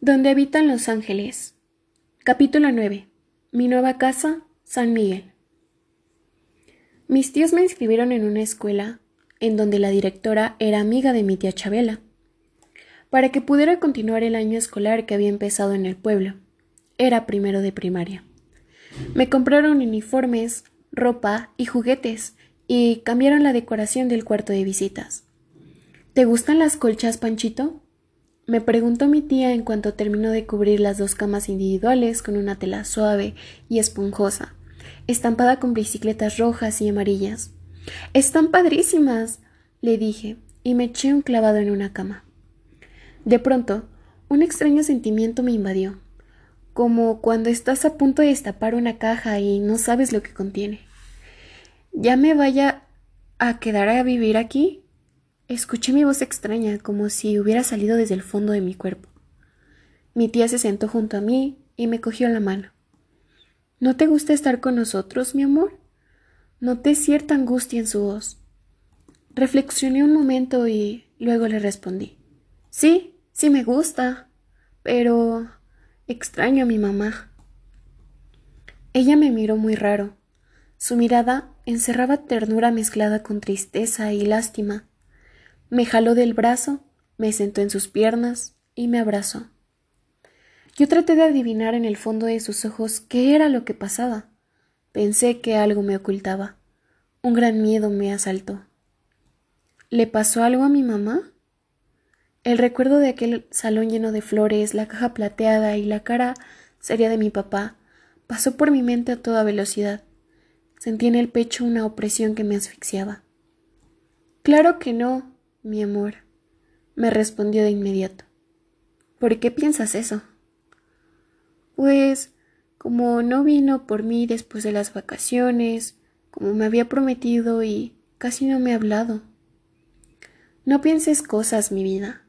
Donde habitan los ángeles. Capítulo 9. Mi nueva casa, San Miguel. Mis tíos me inscribieron en una escuela en donde la directora era amiga de mi tía Chabela, para que pudiera continuar el año escolar que había empezado en el pueblo. Era primero de primaria. Me compraron uniformes, ropa y juguetes y cambiaron la decoración del cuarto de visitas. ¿Te gustan las colchas, Panchito? Me preguntó mi tía en cuanto terminó de cubrir las dos camas individuales con una tela suave y esponjosa, estampada con bicicletas rojas y amarillas. Están padrísimas, le dije, y me eché un clavado en una cama. De pronto, un extraño sentimiento me invadió, como cuando estás a punto de destapar una caja y no sabes lo que contiene. ¿Ya me vaya a quedar a vivir aquí? Escuché mi voz extraña, como si hubiera salido desde el fondo de mi cuerpo. Mi tía se sentó junto a mí y me cogió la mano. ¿No te gusta estar con nosotros, mi amor? Noté cierta angustia en su voz. Reflexioné un momento y luego le respondí. Sí, sí me gusta, pero extraño a mi mamá. Ella me miró muy raro. Su mirada encerraba ternura mezclada con tristeza y lástima. Me jaló del brazo, me sentó en sus piernas y me abrazó. Yo traté de adivinar en el fondo de sus ojos qué era lo que pasaba. Pensé que algo me ocultaba. Un gran miedo me asaltó. ¿Le pasó algo a mi mamá? El recuerdo de aquel salón lleno de flores, la caja plateada y la cara seria de mi papá pasó por mi mente a toda velocidad. Sentí en el pecho una opresión que me asfixiaba. Claro que no, mi amor, me respondió de inmediato. ¿Por qué piensas eso? Pues, como no vino por mí después de las vacaciones, como me había prometido y casi no me ha hablado. No pienses cosas, mi vida,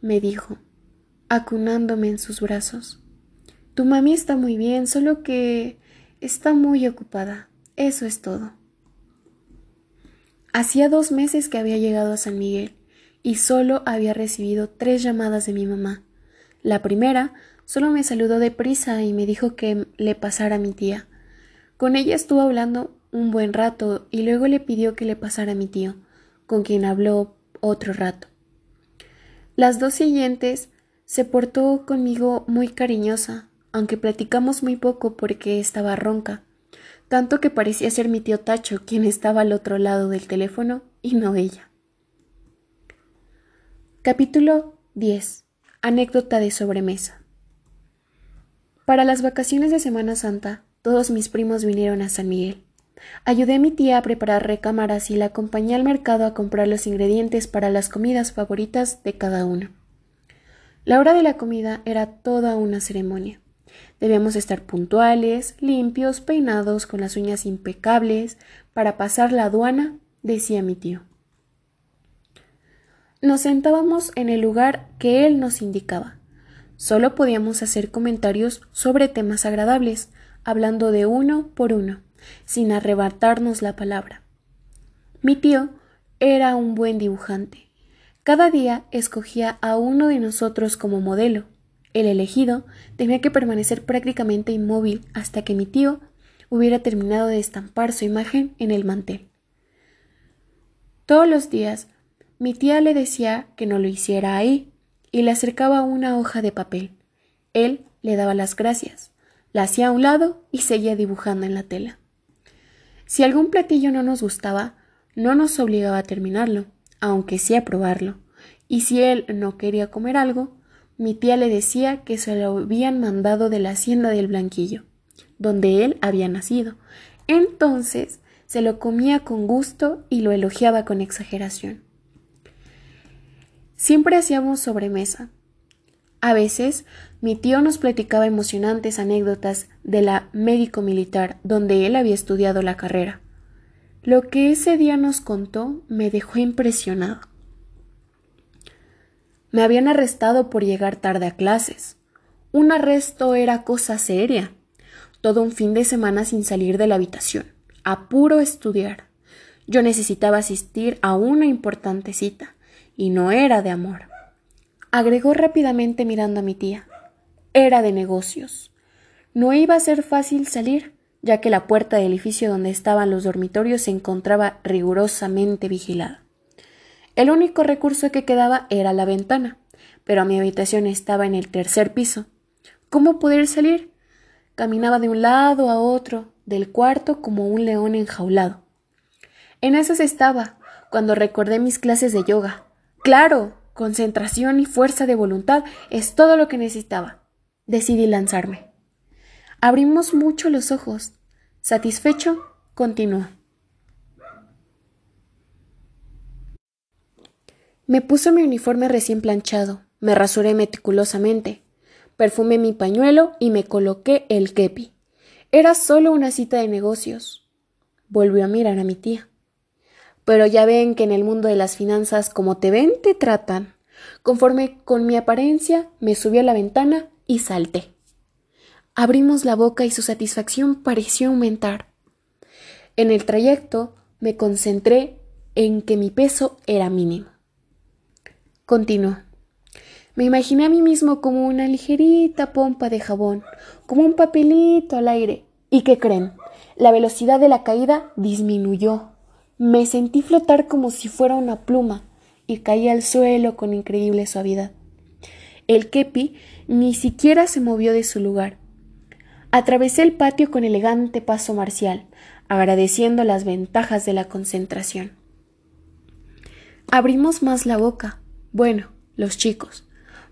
me dijo, acunándome en sus brazos. Tu mami está muy bien, solo que está muy ocupada. Eso es todo. Hacía dos meses que había llegado a San Miguel y solo había recibido tres llamadas de mi mamá. La primera solo me saludó deprisa y me dijo que le pasara a mi tía. Con ella estuvo hablando un buen rato y luego le pidió que le pasara a mi tío, con quien habló otro rato. Las dos siguientes se portó conmigo muy cariñosa, aunque platicamos muy poco porque estaba ronca tanto que parecía ser mi tío Tacho quien estaba al otro lado del teléfono y no ella. Capítulo 10. Anécdota de sobremesa. Para las vacaciones de Semana Santa, todos mis primos vinieron a San Miguel. Ayudé a mi tía a preparar recámaras y la acompañé al mercado a comprar los ingredientes para las comidas favoritas de cada uno. La hora de la comida era toda una ceremonia. Debíamos estar puntuales, limpios, peinados, con las uñas impecables, para pasar la aduana, decía mi tío. Nos sentábamos en el lugar que él nos indicaba. Solo podíamos hacer comentarios sobre temas agradables, hablando de uno por uno, sin arrebatarnos la palabra. Mi tío era un buen dibujante. Cada día escogía a uno de nosotros como modelo, el elegido tenía que permanecer prácticamente inmóvil hasta que mi tío hubiera terminado de estampar su imagen en el mantel. Todos los días mi tía le decía que no lo hiciera ahí y le acercaba una hoja de papel. Él le daba las gracias, la hacía a un lado y seguía dibujando en la tela. Si algún platillo no nos gustaba, no nos obligaba a terminarlo, aunque sí a probarlo, y si él no quería comer algo, mi tía le decía que se lo habían mandado de la hacienda del Blanquillo, donde él había nacido. Entonces se lo comía con gusto y lo elogiaba con exageración. Siempre hacíamos sobremesa. A veces mi tío nos platicaba emocionantes anécdotas de la médico militar donde él había estudiado la carrera. Lo que ese día nos contó me dejó impresionado. Me habían arrestado por llegar tarde a clases. Un arresto era cosa seria. Todo un fin de semana sin salir de la habitación. A puro estudiar. Yo necesitaba asistir a una importante cita, y no era de amor. Agregó rápidamente mirando a mi tía. era de negocios. No iba a ser fácil salir, ya que la puerta del edificio donde estaban los dormitorios se encontraba rigurosamente vigilada. El único recurso que quedaba era la ventana, pero mi habitación estaba en el tercer piso. ¿Cómo poder salir? Caminaba de un lado a otro del cuarto como un león enjaulado. En esas estaba, cuando recordé mis clases de yoga. Claro, concentración y fuerza de voluntad es todo lo que necesitaba. Decidí lanzarme. Abrimos mucho los ojos. Satisfecho, continuó. Me puse mi uniforme recién planchado, me rasuré meticulosamente, perfumé mi pañuelo y me coloqué el kepi. Era solo una cita de negocios. Volvió a mirar a mi tía. Pero ya ven que en el mundo de las finanzas, como te ven, te tratan. Conforme con mi apariencia, me subí a la ventana y salté. Abrimos la boca y su satisfacción pareció aumentar. En el trayecto me concentré en que mi peso era mínimo. Continuó. Me imaginé a mí mismo como una ligerita pompa de jabón, como un papelito al aire. ¿Y qué creen? La velocidad de la caída disminuyó. Me sentí flotar como si fuera una pluma y caí al suelo con increíble suavidad. El kepi ni siquiera se movió de su lugar. Atravesé el patio con elegante paso marcial, agradeciendo las ventajas de la concentración. Abrimos más la boca. Bueno, los chicos,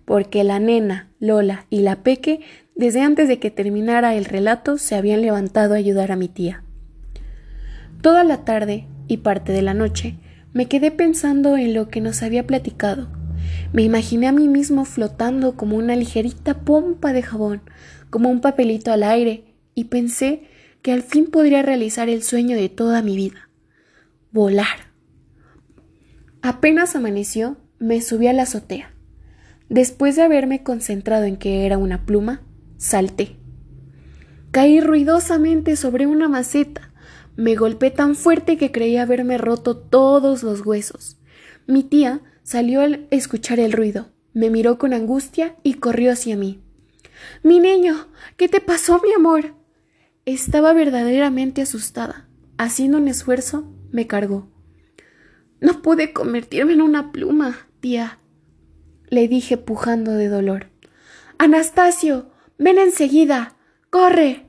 porque la nena, Lola y la Peque, desde antes de que terminara el relato, se habían levantado a ayudar a mi tía. Toda la tarde y parte de la noche me quedé pensando en lo que nos había platicado. Me imaginé a mí mismo flotando como una ligerita pompa de jabón, como un papelito al aire y pensé que al fin podría realizar el sueño de toda mi vida. Volar. Apenas amaneció, me subí a la azotea. Después de haberme concentrado en que era una pluma, salté. Caí ruidosamente sobre una maceta. Me golpeé tan fuerte que creí haberme roto todos los huesos. Mi tía salió al escuchar el ruido, me miró con angustia y corrió hacia mí. Mi niño, ¿qué te pasó, mi amor? Estaba verdaderamente asustada. Haciendo un esfuerzo, me cargó. No pude convertirme en una pluma, tía, le dije pujando de dolor. Anastasio, ven enseguida. corre.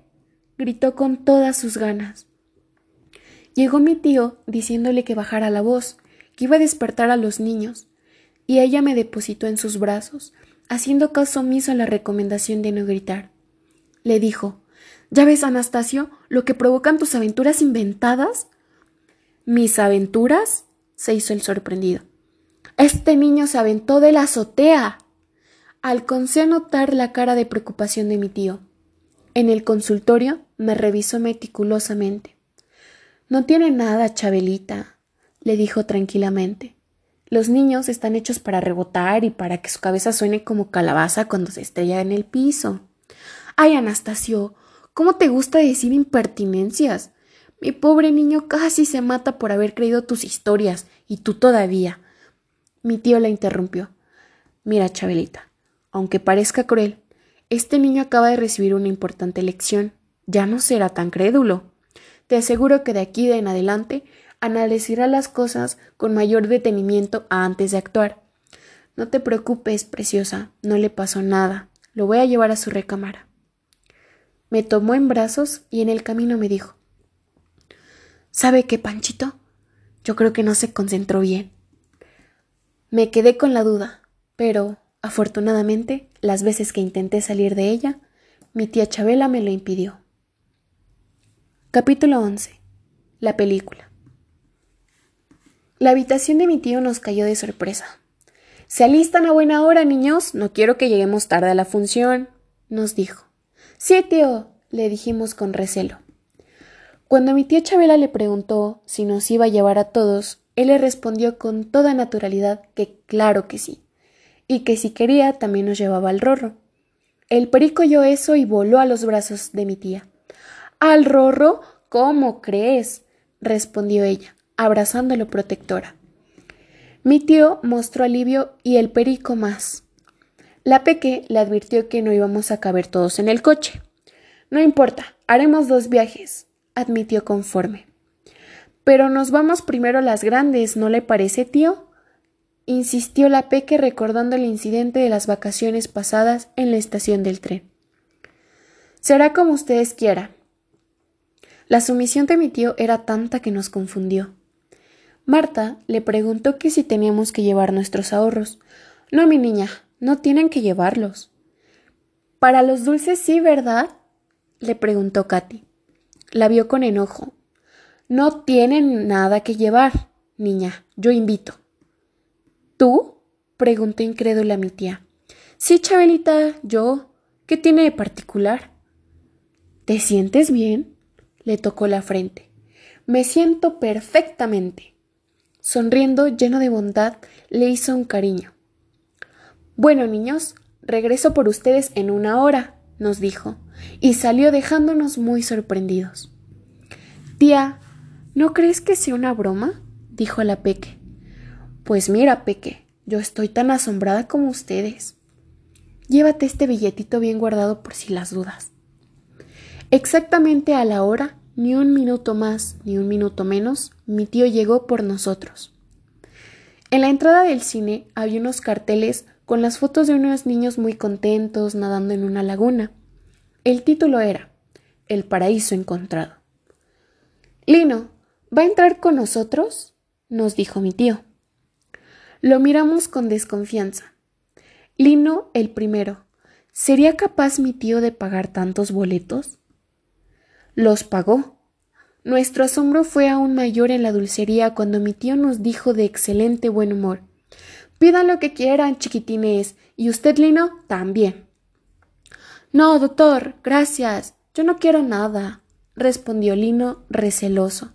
gritó con todas sus ganas. Llegó mi tío diciéndole que bajara la voz, que iba a despertar a los niños, y ella me depositó en sus brazos, haciendo caso omiso a la recomendación de no gritar. Le dijo ¿Ya ves, Anastasio, lo que provocan tus aventuras inventadas? ¿Mis aventuras? se hizo el sorprendido. Este niño se aventó de la azotea. Alcancé a notar la cara de preocupación de mi tío. En el consultorio me revisó meticulosamente. No tiene nada, Chabelita, le dijo tranquilamente. Los niños están hechos para rebotar y para que su cabeza suene como calabaza cuando se estrella en el piso. Ay, Anastasio, ¿cómo te gusta decir impertinencias? Mi pobre niño casi se mata por haber creído tus historias, y tú todavía. Mi tío la interrumpió. Mira, Chabelita, aunque parezca cruel, este niño acaba de recibir una importante lección. Ya no será tan crédulo. Te aseguro que de aquí en adelante analizará las cosas con mayor detenimiento antes de actuar. No te preocupes, preciosa, no le pasó nada. Lo voy a llevar a su recámara. Me tomó en brazos y en el camino me dijo ¿Sabe qué, Panchito? Yo creo que no se concentró bien. Me quedé con la duda, pero, afortunadamente, las veces que intenté salir de ella, mi tía Chabela me lo impidió. Capítulo 11. La película. La habitación de mi tío nos cayó de sorpresa. Se alistan a buena hora, niños. No quiero que lleguemos tarde a la función, nos dijo. Sí, tío, le dijimos con recelo. Cuando mi tía Chabela le preguntó si nos iba a llevar a todos, él le respondió con toda naturalidad que claro que sí, y que si quería también nos llevaba al rorro. El perico oyó eso y voló a los brazos de mi tía. ¿Al rorro? ¿Cómo crees? respondió ella abrazándolo protectora. Mi tío mostró alivio y el perico más. La Peque le advirtió que no íbamos a caber todos en el coche. No importa, haremos dos viajes, admitió conforme. Pero nos vamos primero las grandes, ¿no le parece, tío? insistió la Peque recordando el incidente de las vacaciones pasadas en la estación del tren. Será como ustedes quieran. La sumisión de mi tío era tanta que nos confundió. Marta le preguntó que si teníamos que llevar nuestros ahorros. No, mi niña, no tienen que llevarlos. Para los dulces sí, ¿verdad? le preguntó Katy. La vio con enojo. No tienen nada que llevar, niña, yo invito. ¿Tú? preguntó incrédula mi tía. Sí, Chabelita, yo. ¿Qué tiene de particular? ¿Te sientes bien? le tocó la frente. Me siento perfectamente. Sonriendo, lleno de bondad, le hizo un cariño. Bueno, niños, regreso por ustedes en una hora, nos dijo, y salió dejándonos muy sorprendidos. Tía, ¿no crees que sea una broma? dijo la Peque. Pues mira, Peque, yo estoy tan asombrada como ustedes. Llévate este billetito bien guardado por si las dudas. Exactamente a la hora, ni un minuto más ni un minuto menos, mi tío llegó por nosotros. En la entrada del cine había unos carteles con las fotos de unos niños muy contentos nadando en una laguna. El título era El paraíso encontrado. Lino, ¿va a entrar con nosotros? nos dijo mi tío. Lo miramos con desconfianza. Lino el primero. ¿Sería capaz mi tío de pagar tantos boletos? Los pagó. Nuestro asombro fue aún mayor en la dulcería cuando mi tío nos dijo de excelente buen humor Pidan lo que quieran, chiquitines, y usted, Lino, también. No, doctor, gracias. Yo no quiero nada, respondió Lino receloso.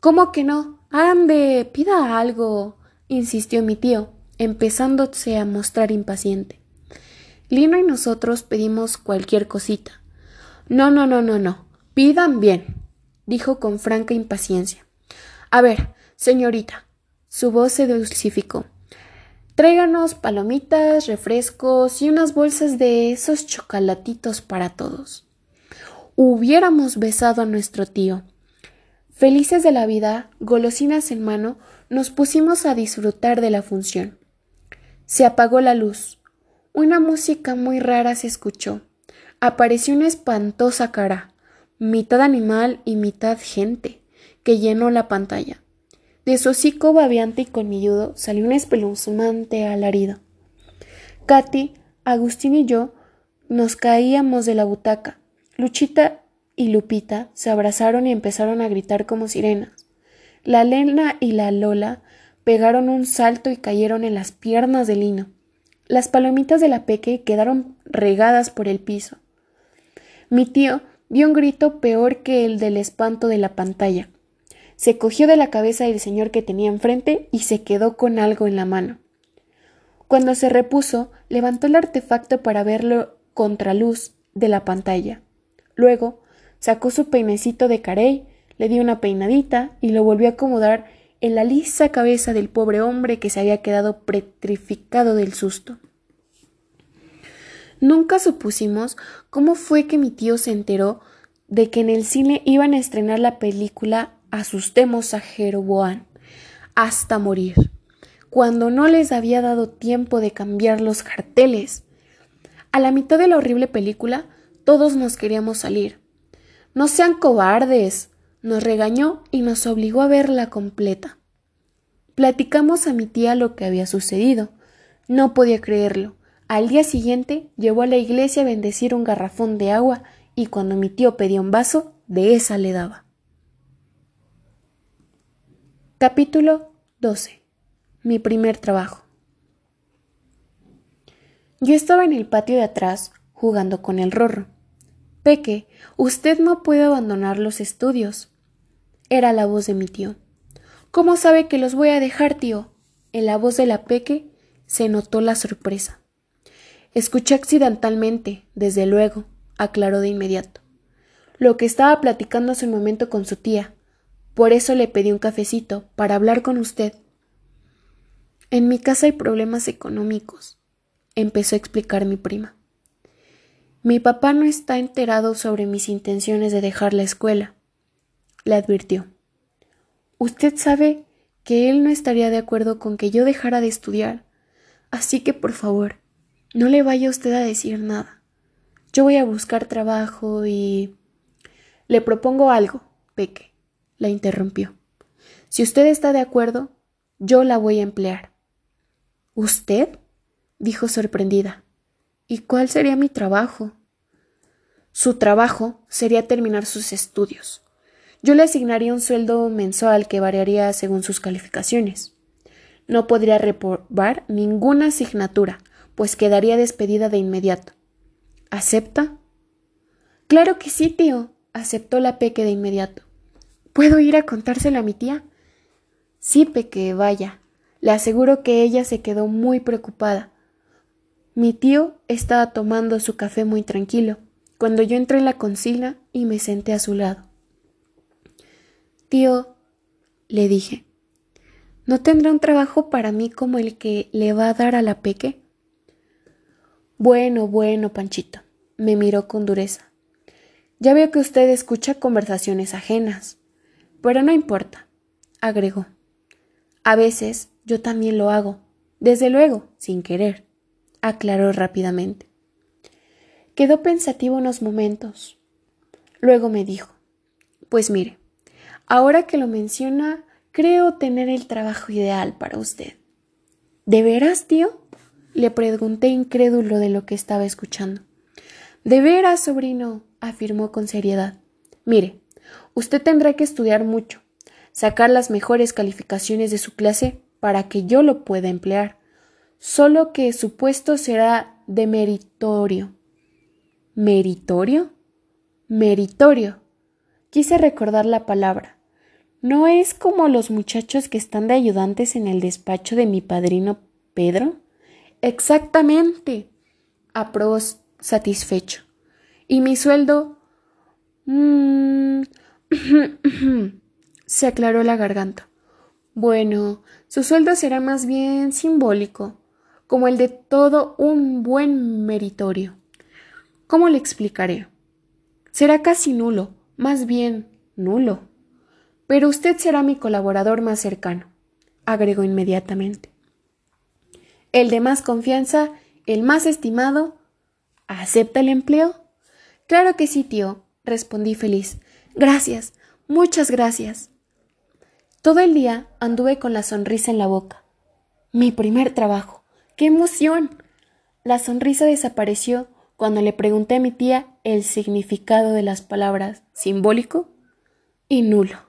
¿Cómo que no? Ande, pida algo, insistió mi tío, empezándose a mostrar impaciente. Lino y nosotros pedimos cualquier cosita. No, no, no, no, no. Pidan bien, dijo con franca impaciencia. A ver, señorita. Su voz se dulcificó. Tráiganos palomitas, refrescos y unas bolsas de esos chocolatitos para todos. Hubiéramos besado a nuestro tío. Felices de la vida, golosinas en mano, nos pusimos a disfrutar de la función. Se apagó la luz. Una música muy rara se escuchó. Apareció una espantosa cara, mitad animal y mitad gente, que llenó la pantalla. De su hocico babeante y colmilludo salió un espeluznante alarido. Katy, Agustín y yo nos caíamos de la butaca. Luchita y Lupita se abrazaron y empezaron a gritar como sirenas. La Lena y la Lola pegaron un salto y cayeron en las piernas de Lino. Las palomitas de la Peque quedaron regadas por el piso. Mi tío dio un grito peor que el del espanto de la pantalla se cogió de la cabeza del señor que tenía enfrente y se quedó con algo en la mano. Cuando se repuso, levantó el artefacto para verlo contraluz de la pantalla. Luego, sacó su peinecito de carey, le dio una peinadita y lo volvió a acomodar en la lisa cabeza del pobre hombre que se había quedado petrificado del susto. Nunca supusimos cómo fue que mi tío se enteró de que en el cine iban a estrenar la película asustemos a Jeroboam hasta morir, cuando no les había dado tiempo de cambiar los carteles. A la mitad de la horrible película, todos nos queríamos salir. No sean cobardes, nos regañó y nos obligó a verla completa. Platicamos a mi tía lo que había sucedido. No podía creerlo. Al día siguiente llevó a la iglesia a bendecir un garrafón de agua y cuando mi tío pedía un vaso, de esa le daba. Capítulo 12. Mi primer trabajo. Yo estaba en el patio de atrás jugando con el rorro. Peque, usted no puede abandonar los estudios. Era la voz de mi tío. ¿Cómo sabe que los voy a dejar, tío? En la voz de la Peque se notó la sorpresa. Escuché accidentalmente, desde luego, aclaró de inmediato. Lo que estaba platicando hace un momento con su tía, por eso le pedí un cafecito, para hablar con usted. En mi casa hay problemas económicos. empezó a explicar mi prima. Mi papá no está enterado sobre mis intenciones de dejar la escuela, le advirtió. Usted sabe que él no estaría de acuerdo con que yo dejara de estudiar, así que por favor, no le vaya usted a decir nada. Yo voy a buscar trabajo y... Le propongo algo, Peque, la interrumpió. Si usted está de acuerdo, yo la voy a emplear. ¿Usted? dijo sorprendida. ¿Y cuál sería mi trabajo? Su trabajo sería terminar sus estudios. Yo le asignaría un sueldo mensual que variaría según sus calificaciones. No podría reprobar ninguna asignatura, pues quedaría despedida de inmediato. ¿Acepta? Claro que sí, tío, aceptó la Peque de inmediato. ¿Puedo ir a contárselo a mi tía? Sí, Peque, vaya. Le aseguro que ella se quedó muy preocupada. Mi tío estaba tomando su café muy tranquilo cuando yo entré en la concila y me senté a su lado. Tío, le dije, ¿no tendrá un trabajo para mí como el que le va a dar a la peque? Bueno, bueno, Panchito, me miró con dureza. Ya veo que usted escucha conversaciones ajenas, pero no importa, agregó. A veces yo también lo hago, desde luego, sin querer, aclaró rápidamente. Quedó pensativo unos momentos. Luego me dijo Pues mire, ahora que lo menciona, creo tener el trabajo ideal para usted. ¿De veras, tío? le pregunté incrédulo de lo que estaba escuchando. De veras, sobrino, afirmó con seriedad. Mire, usted tendrá que estudiar mucho, sacar las mejores calificaciones de su clase para que yo lo pueda emplear, solo que su puesto será de meritorio ¿Meritorio? Meritorio. Quise recordar la palabra. ¿No es como los muchachos que están de ayudantes en el despacho de mi padrino Pedro? Exactamente. aprobó satisfecho. ¿Y mi sueldo? Mm, se aclaró la garganta. Bueno, su sueldo será más bien simbólico, como el de todo un buen meritorio. ¿Cómo le explicaré? Será casi nulo, más bien nulo. Pero usted será mi colaborador más cercano, agregó inmediatamente. El de más confianza, el más estimado. ¿Acepta el empleo? Claro que sí, tío, respondí feliz. Gracias, muchas gracias. Todo el día anduve con la sonrisa en la boca. Mi primer trabajo. ¡Qué emoción! La sonrisa desapareció cuando le pregunté a mi tía el significado de las palabras simbólico y nulo.